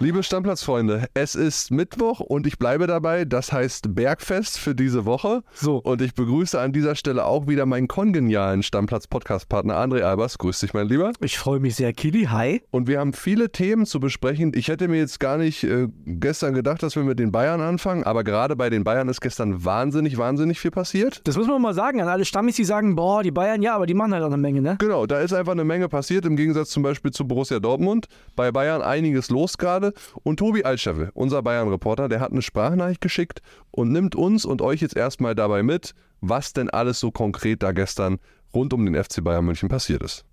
Liebe Stammplatzfreunde, es ist Mittwoch und ich bleibe dabei. Das heißt Bergfest für diese Woche. So. Und ich begrüße an dieser Stelle auch wieder meinen kongenialen Stammplatz-Podcast-Partner André Albers. Grüß dich, mein Lieber. Ich freue mich sehr, Kili. Hi. Und wir haben viele Themen zu besprechen. Ich hätte mir jetzt gar nicht äh, gestern gedacht, dass wir mit den Bayern anfangen, aber gerade bei den Bayern ist gestern wahnsinnig, wahnsinnig viel passiert. Das muss man mal sagen an alle Stammis, die sagen, boah, die Bayern, ja, aber die machen halt auch eine Menge, ne? Genau, da ist einfach eine Menge passiert, im Gegensatz zum Beispiel zu Borussia Dortmund. Bei Bayern einiges los gerade. Und Tobi Altscheffel, unser Bayern-Reporter, der hat eine Sprachnachricht geschickt und nimmt uns und euch jetzt erstmal dabei mit, was denn alles so konkret da gestern rund um den FC Bayern München passiert ist.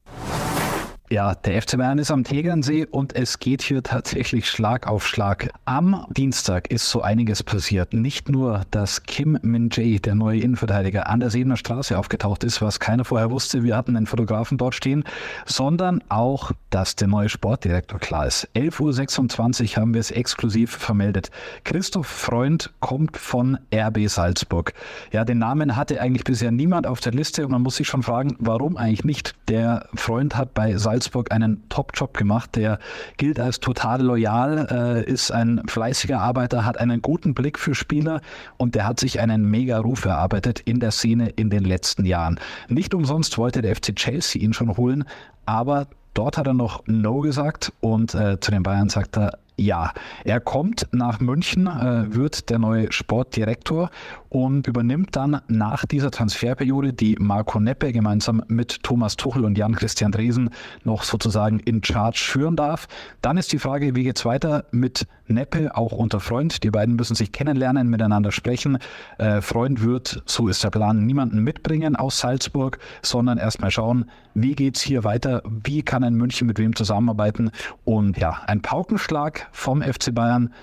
Ja, der FC Bayern ist am Tegernsee und es geht hier tatsächlich Schlag auf Schlag. Am Dienstag ist so einiges passiert. Nicht nur, dass Kim Min-jae, der neue Innenverteidiger, an der Sebener Straße aufgetaucht ist, was keiner vorher wusste. Wir hatten einen Fotografen dort stehen, sondern auch, dass der neue Sportdirektor klar ist. 11.26 Uhr haben wir es exklusiv vermeldet. Christoph Freund kommt von RB Salzburg. Ja, den Namen hatte eigentlich bisher niemand auf der Liste und man muss sich schon fragen, warum eigentlich nicht? Der Freund hat bei Salzburg Salzburg einen Top-Job gemacht. Der gilt als total loyal, äh, ist ein fleißiger Arbeiter, hat einen guten Blick für Spieler und der hat sich einen Mega-Ruf erarbeitet in der Szene in den letzten Jahren. Nicht umsonst wollte der FC Chelsea ihn schon holen, aber dort hat er noch No gesagt und äh, zu den Bayern sagt er, ja, er kommt nach München, äh, wird der neue Sportdirektor und übernimmt dann nach dieser Transferperiode, die Marco Neppe gemeinsam mit Thomas Tuchel und Jan-Christian Dresen noch sozusagen in Charge führen darf. Dann ist die Frage, wie geht's weiter mit Neppe, auch unter Freund. Die beiden müssen sich kennenlernen, miteinander sprechen. Äh, Freund wird, so ist der Plan, niemanden mitbringen aus Salzburg, sondern erstmal schauen, wie geht's hier weiter, wie kann ein München mit wem zusammenarbeiten und ja, ein Paukenschlag vom FC Bayern.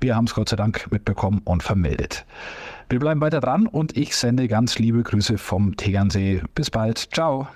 Wir haben es Gott sei Dank mitbekommen und vermeldet. Wir bleiben weiter dran und ich sende ganz liebe Grüße vom Tegernsee. Bis bald. Ciao.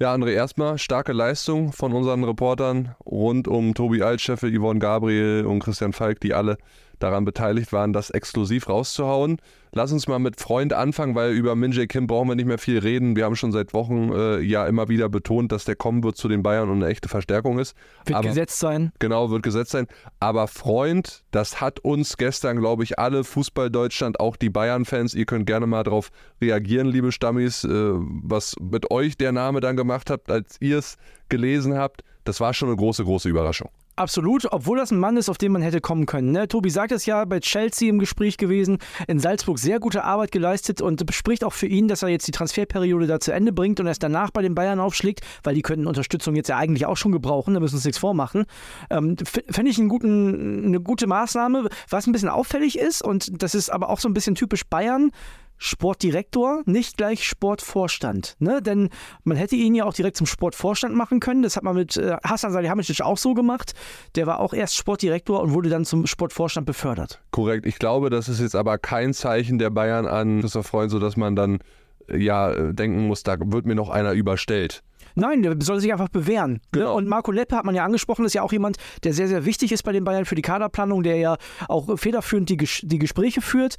Ja, André, erstmal starke Leistung von unseren Reportern rund um Tobi Altscheffel, Yvonne Gabriel und Christian Falk, die alle daran beteiligt waren, das exklusiv rauszuhauen. Lass uns mal mit Freund anfangen, weil über Minjay Kim brauchen wir nicht mehr viel reden. Wir haben schon seit Wochen äh, ja immer wieder betont, dass der kommen wird zu den Bayern und eine echte Verstärkung ist. Wird Aber, gesetzt sein. Genau, wird gesetzt sein. Aber Freund, das hat uns gestern, glaube ich, alle Fußball Deutschland, auch die Bayern-Fans, ihr könnt gerne mal darauf reagieren, liebe Stammis, äh, was mit euch der Name dann gemacht habt, als ihr es gelesen habt. Das war schon eine große, große Überraschung. Absolut, obwohl das ein Mann ist, auf den man hätte kommen können. Ne? Tobi sagt es ja bei Chelsea im Gespräch gewesen, in Salzburg sehr gute Arbeit geleistet und spricht auch für ihn, dass er jetzt die Transferperiode da zu Ende bringt und erst danach bei den Bayern aufschlägt, weil die könnten Unterstützung jetzt ja eigentlich auch schon gebrauchen, da müssen sie uns nichts vormachen. Ähm, Fände ich guten, eine gute Maßnahme, was ein bisschen auffällig ist und das ist aber auch so ein bisschen typisch Bayern. Sportdirektor, nicht gleich Sportvorstand. Ne? Denn man hätte ihn ja auch direkt zum Sportvorstand machen können. Das hat man mit äh, Hassan Salihamidzic auch so gemacht. Der war auch erst Sportdirektor und wurde dann zum Sportvorstand befördert. Korrekt. Ich glaube, das ist jetzt aber kein Zeichen der Bayern an Christoph Freund, sodass man dann äh, ja äh, denken muss, da wird mir noch einer überstellt. Nein, der soll sich einfach bewähren. Ne? Genau. Und Marco Leppe hat man ja angesprochen, ist ja auch jemand, der sehr, sehr wichtig ist bei den Bayern für die Kaderplanung, der ja auch federführend die, die Gespräche führt.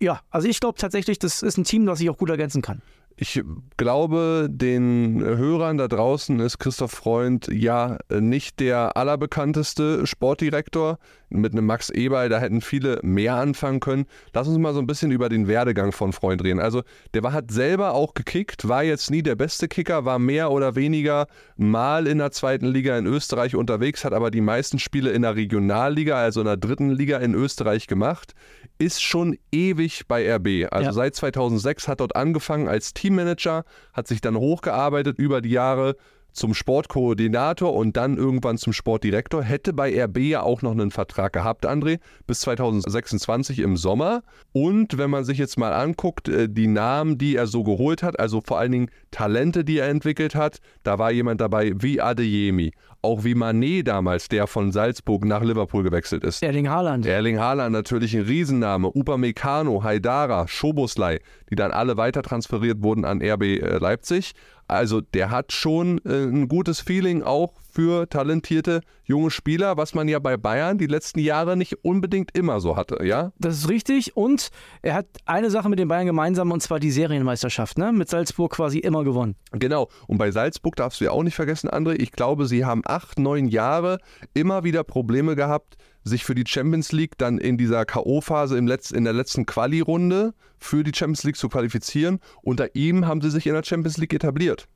Ja, also ich glaube tatsächlich, das ist ein Team, das sich auch gut ergänzen kann. Ich glaube, den Hörern da draußen ist Christoph Freund ja nicht der allerbekannteste Sportdirektor. Mit einem Max Eberl, da hätten viele mehr anfangen können. Lass uns mal so ein bisschen über den Werdegang von Freund reden. Also, der war, hat selber auch gekickt, war jetzt nie der beste Kicker, war mehr oder weniger mal in der zweiten Liga in Österreich unterwegs, hat aber die meisten Spiele in der Regionalliga, also in der dritten Liga in Österreich gemacht. Ist schon ewig bei RB. Also ja. seit 2006 hat dort angefangen als Team Teammanager, hat sich dann hochgearbeitet über die Jahre zum Sportkoordinator und dann irgendwann zum Sportdirektor. Hätte bei RB ja auch noch einen Vertrag gehabt, André, bis 2026 im Sommer. Und wenn man sich jetzt mal anguckt, äh, die Namen, die er so geholt hat, also vor allen Dingen Talente, die er entwickelt hat, da war jemand dabei wie Adeyemi, auch wie Manet damals, der von Salzburg nach Liverpool gewechselt ist. Erling Haaland. Erling Haaland, natürlich ein Riesenname. Upamecano, Haidara, Schoboslai, die dann alle weiter transferiert wurden an RB äh, Leipzig. Also der hat schon äh, ein gutes Feeling auch für talentierte junge Spieler, was man ja bei Bayern die letzten Jahre nicht unbedingt immer so hatte, ja? Das ist richtig und er hat eine Sache mit den Bayern gemeinsam und zwar die Serienmeisterschaft, ne? Mit Salzburg quasi immer gewonnen. Genau. Und bei Salzburg darfst du ja auch nicht vergessen, André, ich glaube, sie haben acht, neun Jahre immer wieder Probleme gehabt, sich für die Champions League dann in dieser K.O.-Phase in der letzten Quali-Runde für die Champions League zu qualifizieren. Unter ihm haben sie sich in der Champions League etabliert.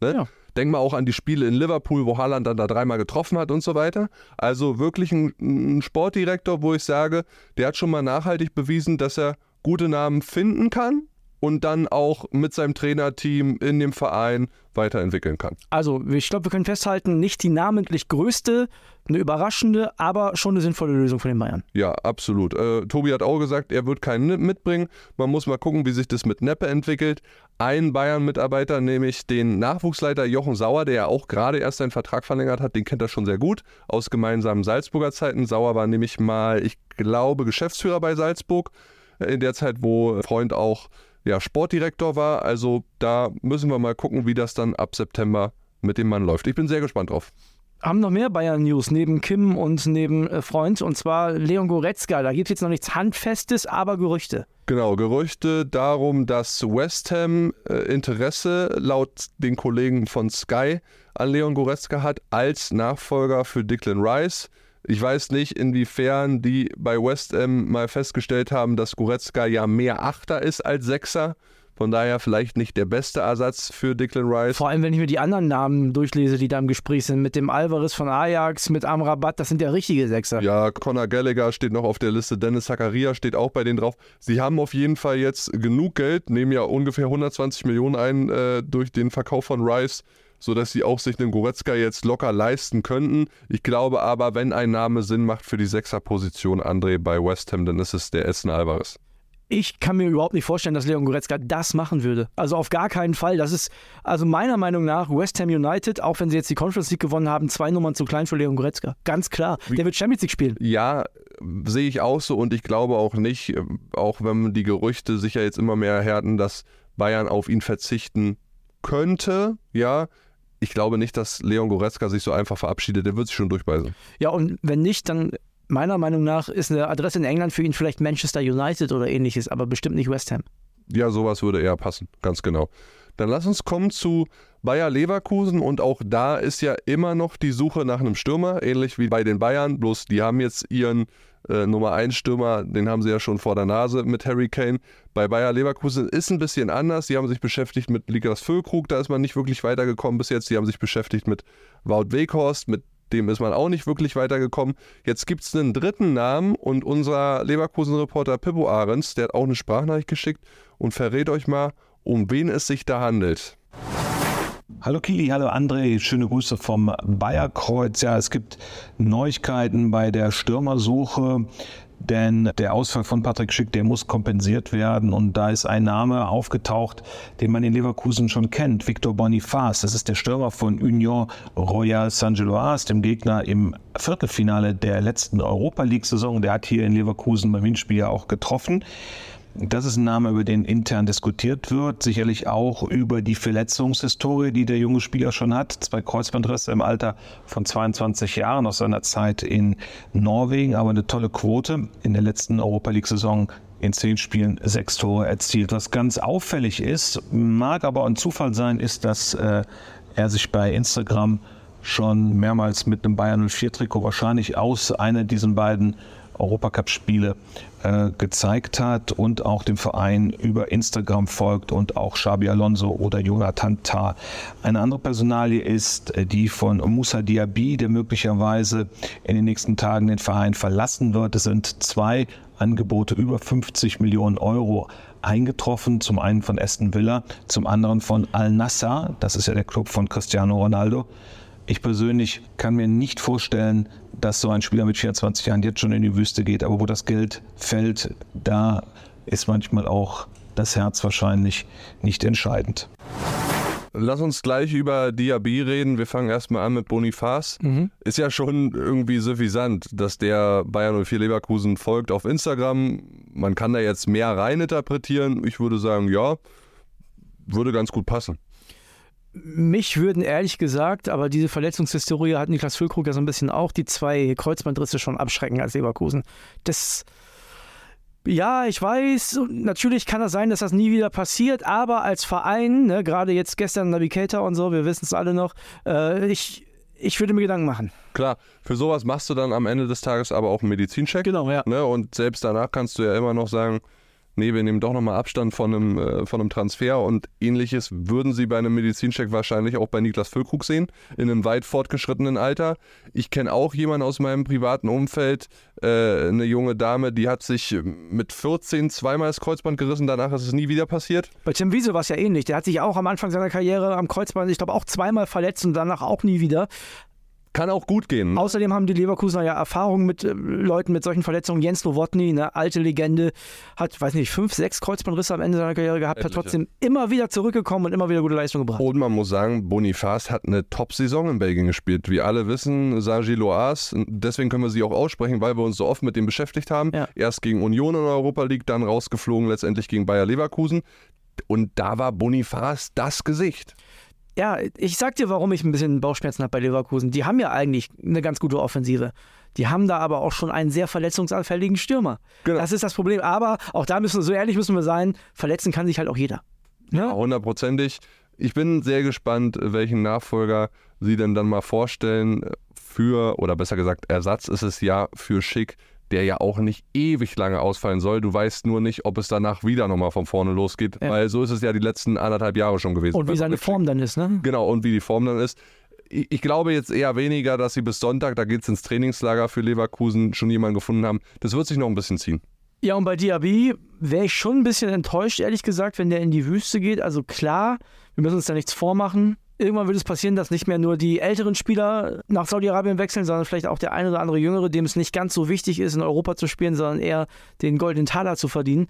Ne? Ja. Denk mal auch an die Spiele in Liverpool, wo Haaland dann da dreimal getroffen hat und so weiter. Also wirklich ein, ein Sportdirektor, wo ich sage, der hat schon mal nachhaltig bewiesen, dass er gute Namen finden kann und dann auch mit seinem Trainerteam in dem Verein weiterentwickeln kann. Also, ich glaube, wir können festhalten, nicht die namentlich größte, eine überraschende, aber schon eine sinnvolle Lösung für den Bayern. Ja, absolut. Äh, Tobi hat auch gesagt, er wird keinen mitbringen. Man muss mal gucken, wie sich das mit Neppe entwickelt. Ein Bayern-Mitarbeiter, nämlich den Nachwuchsleiter Jochen Sauer, der ja auch gerade erst seinen Vertrag verlängert hat, den kennt er schon sehr gut aus gemeinsamen Salzburger Zeiten. Sauer war nämlich mal, ich glaube, Geschäftsführer bei Salzburg äh, in der Zeit, wo Freund auch ja, Sportdirektor war. Also da müssen wir mal gucken, wie das dann ab September mit dem Mann läuft. Ich bin sehr gespannt drauf. Haben noch mehr Bayern-News neben Kim und neben äh, Freund und zwar Leon Goretzka. Da gibt es jetzt noch nichts Handfestes, aber Gerüchte. Genau, Gerüchte darum, dass West Ham äh, Interesse laut den Kollegen von Sky an Leon Goretzka hat als Nachfolger für Declan Rice. Ich weiß nicht, inwiefern die bei West Ham mal festgestellt haben, dass Goretzka ja mehr Achter ist als Sechser. Von daher vielleicht nicht der beste Ersatz für Declan Rice. Vor allem, wenn ich mir die anderen Namen durchlese, die da im Gespräch sind. Mit dem Alvarez von Ajax, mit Amrabat, das sind ja richtige Sechser. Ja, Conor Gallagher steht noch auf der Liste. Dennis Zakaria steht auch bei denen drauf. Sie haben auf jeden Fall jetzt genug Geld, nehmen ja ungefähr 120 Millionen ein äh, durch den Verkauf von Rice sodass sie auch sich einen Goretzka jetzt locker leisten könnten. Ich glaube aber, wenn ein Name Sinn macht für die Sechserposition André bei West Ham, dann ist es der Essen Alvarez. Ich kann mir überhaupt nicht vorstellen, dass Leon Goretzka das machen würde. Also auf gar keinen Fall. Das ist, also meiner Meinung nach, West Ham United, auch wenn sie jetzt die Conference League gewonnen haben, zwei Nummern zu klein für Leon Goretzka. Ganz klar. Der wird Champions League spielen. Ja, sehe ich auch so und ich glaube auch nicht, auch wenn die Gerüchte sicher jetzt immer mehr härten, dass Bayern auf ihn verzichten könnte, ja, ich glaube nicht, dass Leon Goretzka sich so einfach verabschiedet. Der wird sich schon durchbeißen. Ja, und wenn nicht, dann meiner Meinung nach ist eine Adresse in England für ihn vielleicht Manchester United oder ähnliches, aber bestimmt nicht West Ham. Ja, sowas würde eher passen, ganz genau. Dann lass uns kommen zu Bayer Leverkusen und auch da ist ja immer noch die Suche nach einem Stürmer, ähnlich wie bei den Bayern, bloß die haben jetzt ihren äh, Nummer 1 Stürmer, den haben sie ja schon vor der Nase mit Harry Kane. Bei Bayer Leverkusen ist ein bisschen anders. Sie haben sich beschäftigt mit Likas Füllkrug, da ist man nicht wirklich weitergekommen bis jetzt. Sie haben sich beschäftigt mit Wout Weghorst, mit dem ist man auch nicht wirklich weitergekommen. Jetzt gibt es einen dritten Namen und unser Leverkusen-Reporter Pippo Ahrens, der hat auch eine Sprachnachricht geschickt und verrät euch mal, um wen es sich da handelt. Hallo Kili, hallo André, schöne Grüße vom Bayerkreuz. Ja, es gibt Neuigkeiten bei der Stürmersuche, denn der Ausfall von Patrick Schick, der muss kompensiert werden und da ist ein Name aufgetaucht, den man in Leverkusen schon kennt, Victor Boniface. Das ist der Stürmer von Union Royal Saint-Gilloise, dem Gegner im Viertelfinale der letzten Europa League-Saison. Der hat hier in Leverkusen beim Hinspiel ja auch getroffen. Das ist ein Name, über den intern diskutiert wird. Sicherlich auch über die Verletzungshistorie, die der junge Spieler schon hat. Zwei Kreuzbandrisse im Alter von 22 Jahren aus seiner Zeit in Norwegen, aber eine tolle Quote. In der letzten Europa League-Saison in zehn Spielen sechs Tore erzielt. Was ganz auffällig ist, mag aber ein Zufall sein, ist, dass äh, er sich bei Instagram schon mehrmals mit einem Bayern 04 Trikot wahrscheinlich aus einer dieser beiden Europacup-Spiele äh, gezeigt hat und auch dem Verein über Instagram folgt und auch Xabi Alonso oder Jonathan Tah. Eine andere Personalie ist äh, die von Moussa Diaby, der möglicherweise in den nächsten Tagen den Verein verlassen wird. Es sind zwei Angebote über 50 Millionen Euro eingetroffen. Zum einen von Aston Villa, zum anderen von Al Nassr. Das ist ja der Club von Cristiano Ronaldo. Ich persönlich kann mir nicht vorstellen, dass so ein Spieler mit 24 Jahren jetzt schon in die Wüste geht. Aber wo das Geld fällt, da ist manchmal auch das Herz wahrscheinlich nicht entscheidend. Lass uns gleich über Diaby reden. Wir fangen erstmal an mit Boniface. Mhm. Ist ja schon irgendwie suffisant, dass der Bayern 04 Leverkusen folgt auf Instagram. Man kann da jetzt mehr reininterpretieren. Ich würde sagen, ja, würde ganz gut passen Mich würden ehrlich gesagt, aber diese Verletzungshistorie hat Niklas Füllkrug ja so ein bisschen auch, die zwei Kreuzbandrisse schon abschrecken als Leverkusen. Das ja, ich weiß, natürlich kann es sein, dass das nie wieder passiert, aber als Verein, ne, gerade jetzt gestern Navigator und so, wir wissen es alle noch, äh, ich, ich würde mir Gedanken machen. Klar, für sowas machst du dann am Ende des Tages aber auch einen Medizincheck. Genau, ja. Ne? Und selbst danach kannst du ja immer noch sagen, nee, wir nehmen doch nochmal Abstand von einem, äh, von einem Transfer und ähnliches würden sie bei einem Medizincheck wahrscheinlich auch bei Niklas Füllkrug sehen, in einem weit fortgeschrittenen Alter. Ich kenne auch jemanden aus meinem privaten Umfeld, äh, eine junge Dame, die hat sich mit 14 zweimal das Kreuzband gerissen, danach ist es nie wieder passiert. Bei Tim Wiese war es ja ähnlich. Der hat sich auch am Anfang seiner Karriere am Kreuzband, ich glaube, auch zweimal verletzt und danach auch nie wieder. Kann auch gut gehen. Außerdem haben die Leverkusener ja Erfahrung mit äh, Leuten mit solchen Verletzungen. Jens Nowotny, eine alte Legende, hat, weiß nicht, fünf, sechs Kreuzbandrisse am Ende seiner Karriere gehabt, Etliche. hat trotzdem immer wieder zurückgekommen und immer wieder gute Leistung gebracht. Und man muss sagen, Boniface hat eine Top-Saison in Belgien gespielt. Wie alle wissen, Sergi Loas, deswegen können wir sie auch aussprechen, weil wir uns so oft mit dem beschäftigt haben. Ja. Erst gegen Union in der Europa League, dann rausgeflogen, letztendlich gegen Bayer Leverkusen. Und da war Boniface das Gesicht. Ja, ich sag dir, warum ich ein bisschen Bauchschmerzen habe bei Leverkusen. Die haben ja eigentlich eine ganz gute Offensive. Die haben da aber auch schon einen sehr verletzungsanfälligen Stürmer. Genau. Das ist das Problem. Aber auch da müssen wir, so ehrlich müssen wir sein, verletzen kann sich halt auch jeder. Ja, hundertprozentig. Ich bin sehr gespannt, welchen Nachfolger sie denn dann mal vorstellen für, oder besser gesagt, Ersatz ist es ja für Schick, der ja auch nicht ewig lange ausfallen soll. Du weißt nur nicht, ob es danach wieder nochmal von vorne losgeht, ja. weil so ist es ja die letzten anderthalb Jahre schon gewesen. Und wie seine Form dann ist, ne? Genau, und wie die Form dann ist. Ich, ich glaube jetzt eher weniger, dass sie bis Sonntag, da geht es ins Trainingslager für Leverkusen, schon jemanden gefunden haben. Das wird sich noch ein bisschen ziehen. Ja, und bei Diaby wäre ich schon ein bisschen enttäuscht, ehrlich gesagt, wenn der in die Wüste geht. Also klar, wir müssen uns da nichts vormachen irgendwann wird es passieren, dass nicht mehr nur die älteren Spieler nach Saudi-Arabien wechseln, sondern vielleicht auch der eine oder andere Jüngere, dem es nicht ganz so wichtig ist, in Europa zu spielen, sondern eher den goldenen Taler zu verdienen.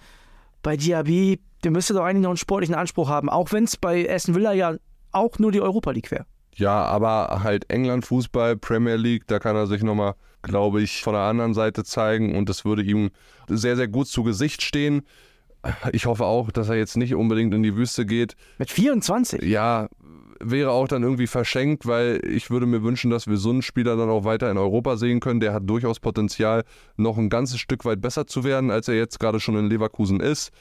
Bei Diaby, der müsste doch eigentlich noch einen sportlichen Anspruch haben, auch wenn es bei Aston Villa ja auch nur die Europa League wäre. Ja, aber halt England Fußball, Premier League, da kann er sich nochmal, glaube ich, von der anderen Seite zeigen und das würde ihm sehr, sehr gut zu Gesicht stehen. Ich hoffe auch, dass er jetzt nicht unbedingt in die Wüste geht. Mit 24? Ja, wäre auch dann irgendwie verschenkt, weil ich würde mir wünschen, dass wir so einen Spieler dann auch weiter in Europa sehen können. Der hat durchaus Potenzial, noch ein ganzes Stück weit besser zu werden, als er jetzt gerade schon in Leverkusen ist.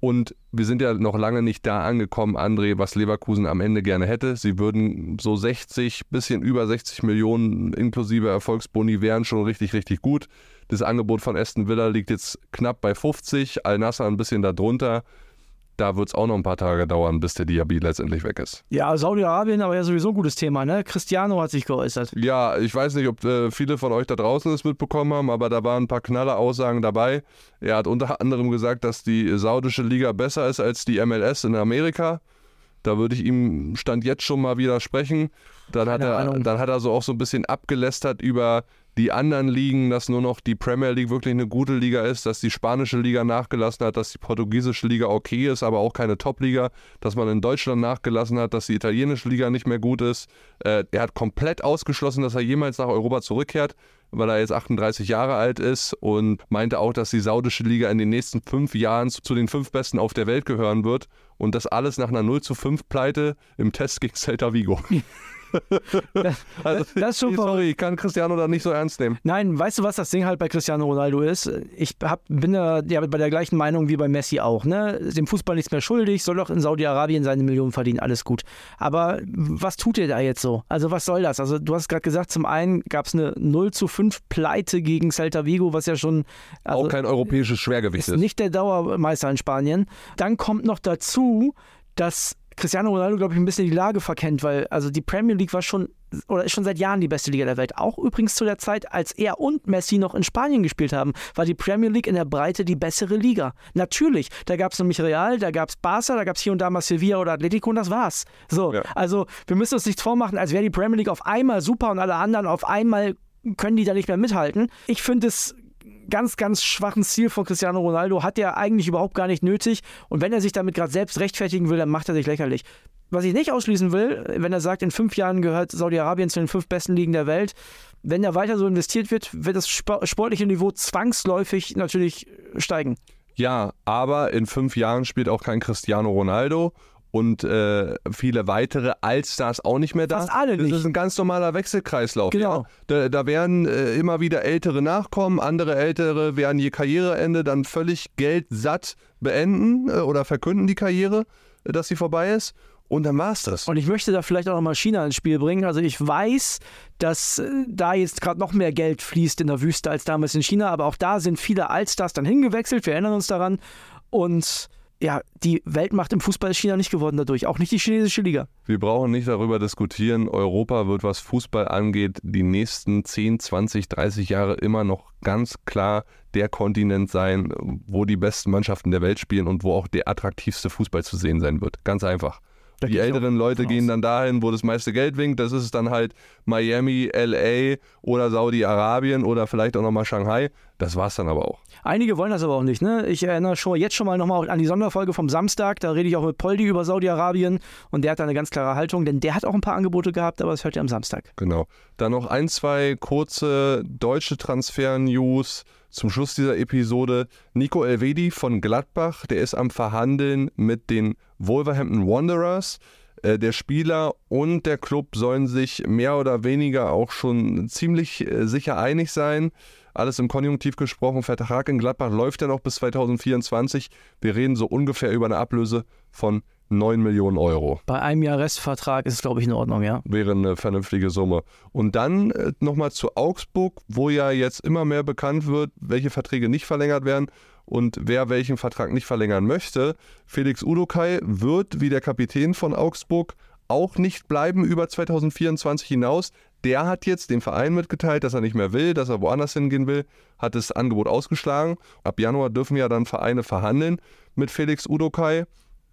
Und wir sind ja noch lange nicht da angekommen, André, was Leverkusen am Ende gerne hätte. Sie würden so 60, bisschen über 60 Millionen inklusive Erfolgsboni wären schon richtig, richtig gut. Das Angebot von Aston Villa liegt jetzt knapp bei 50, Al-Nasser ein bisschen darunter da wird es auch noch ein paar Tage dauern, bis der Diaby letztendlich weg ist. Ja, Saudi-Arabien, aber ja sowieso ein gutes Thema, ne? Cristiano hat sich geäußert. Ja, ich weiß nicht, ob äh, viele von euch da draußen es mitbekommen haben, aber da waren ein paar knaller Aussagen dabei. Er hat unter anderem gesagt, dass die saudische Liga besser ist als die MLS in Amerika. Da würde ich ihm Stand jetzt schon mal widersprechen. Dann hat, er, dann hat er so auch so ein bisschen abgelästert über die anderen Ligen, dass nur noch die Premier League wirklich eine gute Liga ist, dass die spanische Liga nachgelassen hat, dass die portugiesische Liga okay ist, aber auch keine Top-Liga, dass man in Deutschland nachgelassen hat, dass die italienische Liga nicht mehr gut ist. Äh, er hat komplett ausgeschlossen, dass er jemals nach Europa zurückkehrt, weil er jetzt 38 Jahre alt ist und meinte auch, dass die saudische Liga in den nächsten fünf Jahren zu den fünf Besten auf der Welt gehören wird und das alles nach einer 0 zu 5 Pleite im Test gegen Celta Vigo. also, das ist schon sorry, ich kann Cristiano da nicht so ernst nehmen. Nein, weißt du, was das Ding halt bei Cristiano Ronaldo ist? Ich hab, bin da ja, bei der gleichen Meinung wie bei Messi auch. Ne? Dem Fußball nichts mehr schuldig, soll doch in Saudi-Arabien seine Millionen verdienen, alles gut. Aber was tut er da jetzt so? Also was soll das? Also du hast gerade gesagt, zum einen gab es eine 0 zu 5 Pleite gegen Celta Vigo, was ja schon... Also, auch kein europäisches Schwergewicht ist. Ist nicht der Dauermeister in Spanien. Dann kommt noch dazu, dass Cristiano Ronaldo, glaube ich, ein bisschen die Lage verkennt, weil also die Premier League war schon oder ist schon seit Jahren die beste Liga der Welt. Auch übrigens zu der Zeit, als er und Messi noch in Spanien gespielt haben, war die Premier League in der Breite die bessere Liga. Natürlich, da gab es nämlich Real, da gab es Barca, da gab es hier und da mal Sevilla oder Atletico und das war's. So, ja. also wir müssen uns nichts vormachen, als wäre die Premier League auf einmal super und alle anderen auf einmal können die da nicht mehr mithalten. Ich finde es ganz, ganz schwachen Ziel von Cristiano Ronaldo hat er eigentlich überhaupt gar nicht nötig. Und wenn er sich damit gerade selbst rechtfertigen will, dann macht er sich lächerlich. Was ich nicht ausschließen will, wenn er sagt, in fünf Jahren gehört Saudi-Arabien zu den fünf besten Ligen der Welt, wenn er weiter so investiert wird, wird das sportliche Niveau zwangsläufig natürlich steigen. Ja, aber in fünf Jahren spielt auch kein Cristiano Ronaldo und äh, viele weitere Allstars auch nicht mehr da. Fast alle das nicht. ist ein ganz normaler Wechselkreislauf. Genau. Ja? Da, da werden äh, immer wieder Ältere nachkommen, andere Ältere werden je Karriereende dann völlig geldsatt beenden äh, oder verkünden die Karriere, äh, dass sie vorbei ist. Und dann war's das. Und ich möchte da vielleicht auch nochmal China ins Spiel bringen. Also ich weiß, dass äh, da jetzt gerade noch mehr Geld fließt in der Wüste als damals in China, aber auch da sind viele Allstars dann hingewechselt. Wir erinnern uns daran. Und ja, die Weltmacht im Fußball ist China nicht geworden dadurch. Auch nicht die chinesische Liga. Wir brauchen nicht darüber diskutieren. Europa wird, was Fußball angeht, die nächsten 10, 20, 30 Jahre immer noch ganz klar der Kontinent sein, wo die besten Mannschaften der Welt spielen und wo auch der attraktivste Fußball zu sehen sein wird. Ganz einfach. Da Die älteren Leute gehen dann dahin, wo das meiste Geld winkt. Das ist dann halt Miami, LA oder Saudi-Arabien oder vielleicht auch nochmal Shanghai. Das war's dann aber auch. Einige wollen das aber auch nicht. Ne? Ich erinnere schon jetzt schon mal nochmal an die Sonderfolge vom Samstag. Da rede ich auch mit Poldi über Saudi-Arabien und der hat da eine ganz klare Haltung, denn der hat auch ein paar Angebote gehabt, aber das hört ihr am Samstag. Genau. Dann noch ein, zwei kurze deutsche Transfer-News zum Schluss dieser Episode. Nico Elvedi von Gladbach, der ist am Verhandeln mit den Wolverhampton Wanderers. Äh, Der Spieler und der Club sollen sich mehr oder weniger auch schon ziemlich äh, sicher einig sein. Alles im Konjunktiv gesprochen. Vertrag in Gladbach läuft ja noch bis 2024. Wir reden so ungefähr über eine Ablöse von 9 Millionen Euro Bei einem Jahr Restvertrag ist es, glaube ich, in Ordnung, ja. wäre eine vernünftige Summe. Und dann äh, nochmal zu Augsburg, wo ja jetzt immer mehr bekannt wird, welche Verträge nicht verlängert werden und wer welchen Vertrag nicht verlängern möchte. Felix Udokai wird, wie der Kapitän von Augsburg, auch nicht bleiben über 2024 hinaus. Der hat jetzt dem Verein mitgeteilt, dass er nicht mehr will, dass er woanders hingehen will, hat das Angebot ausgeschlagen. Ab Januar dürfen ja dann Vereine verhandeln mit Felix Udokai.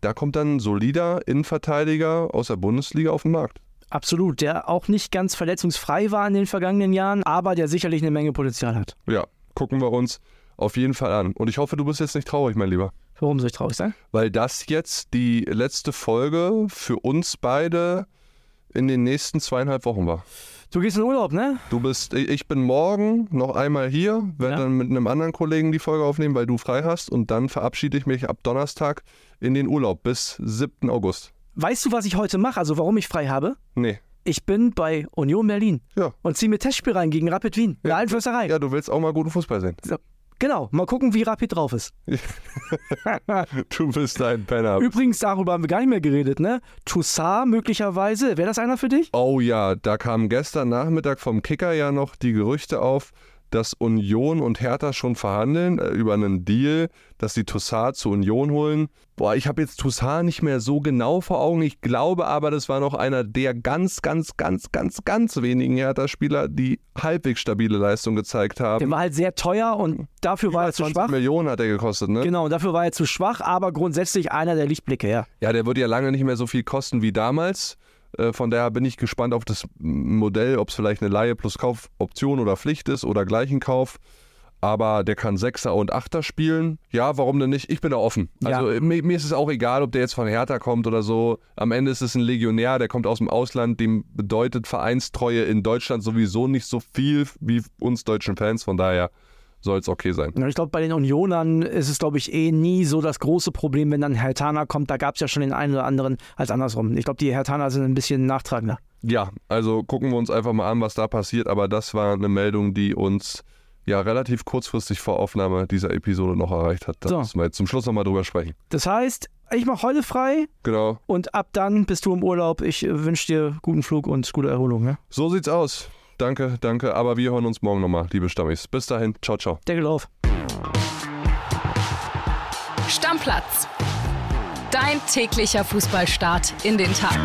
Da kommt dann ein solider Innenverteidiger aus der Bundesliga auf den Markt. Absolut, der auch nicht ganz verletzungsfrei war in den vergangenen Jahren, aber der sicherlich eine Menge Potenzial hat. Ja, gucken wir uns auf jeden Fall an. Und ich hoffe, du bist jetzt nicht traurig, mein Lieber. Warum soll ich traurig sein? Weil das jetzt die letzte Folge für uns beide in den nächsten zweieinhalb Wochen war. Du gehst in Urlaub, ne? Du bist, ich bin morgen noch einmal hier, werde Ja. dann mit einem anderen Kollegen die Folge aufnehmen, weil du frei hast. Und dann verabschiede ich mich ab Donnerstag in den Urlaub bis 7. August. Weißt du, was ich heute mache? Also warum ich frei habe? Nee. Ich bin bei Union Berlin Ja. und ziehe mir Testspiel rein gegen Rapid Wien. Eine Einflößerei. Ja, du willst auch mal guten Fußball sehen. Genau, mal gucken, wie Rapid drauf ist. Du bist ein Penner. Übrigens, darüber haben wir gar nicht mehr geredet, ne? Toussaint möglicherweise, wäre das einer für dich? Oh ja, da kamen gestern Nachmittag vom Kicker ja noch die Gerüchte auf, dass Union und Hertha schon verhandeln äh, über einen Deal, dass sie Toussaint zu Union holen. Boah, ich habe jetzt Toussaint nicht mehr so genau vor Augen. Ich glaube aber, das war noch einer der ganz, ganz, ganz, ganz, ganz wenigen Hertha-Spieler, die halbwegs stabile Leistung gezeigt Der haben. war halt sehr teuer und dafür war er zu 20 schwach. Millionen hat er gekostet, ne? Genau, und dafür war er zu schwach, aber grundsätzlich einer der Lichtblicke, ja. Ja, der wird ja lange nicht mehr so viel kosten wie damals. Äh, Von daher bin ich gespannt auf das Modell, ob es vielleicht eine Laie plus Kaufoption oder Pflicht ist oder gleichen Kauf. Aber der kann Sechser und Achter spielen. Ja, warum denn nicht? Ich bin da offen. Also Ja. mir, mir ist es auch egal, ob der jetzt von Hertha kommt oder so. Am Ende ist es ein Legionär, der kommt aus dem Ausland. Dem bedeutet Vereinstreue in Deutschland sowieso nicht so viel wie uns deutschen Fans. Von daher soll es okay sein. Ich glaube, bei den Unionern ist es, glaube ich, eh nie so das große Problem, wenn dann Hertaner kommt. Da gab es ja schon den einen oder anderen als andersrum. Ich glaube, die Hertaner sind ein bisschen nachtragender. Ja, also gucken wir uns einfach mal an, was da passiert. Aber das war eine Meldung, die uns ja relativ kurzfristig vor Aufnahme dieser Episode noch erreicht hat. Da So. müssen wir jetzt zum Schluss nochmal drüber sprechen. Das heißt, ich mache heute frei Genau. und ab dann bist du im Urlaub. Ich wünsche dir guten Flug und gute Erholung. Ne? So sieht's aus. Danke, danke. Aber wir hören uns morgen nochmal, liebe Stammis. Bis dahin. Ciao, ciao. Deckel auf. Stammplatz. Dein täglicher Fußballstart in den Tag.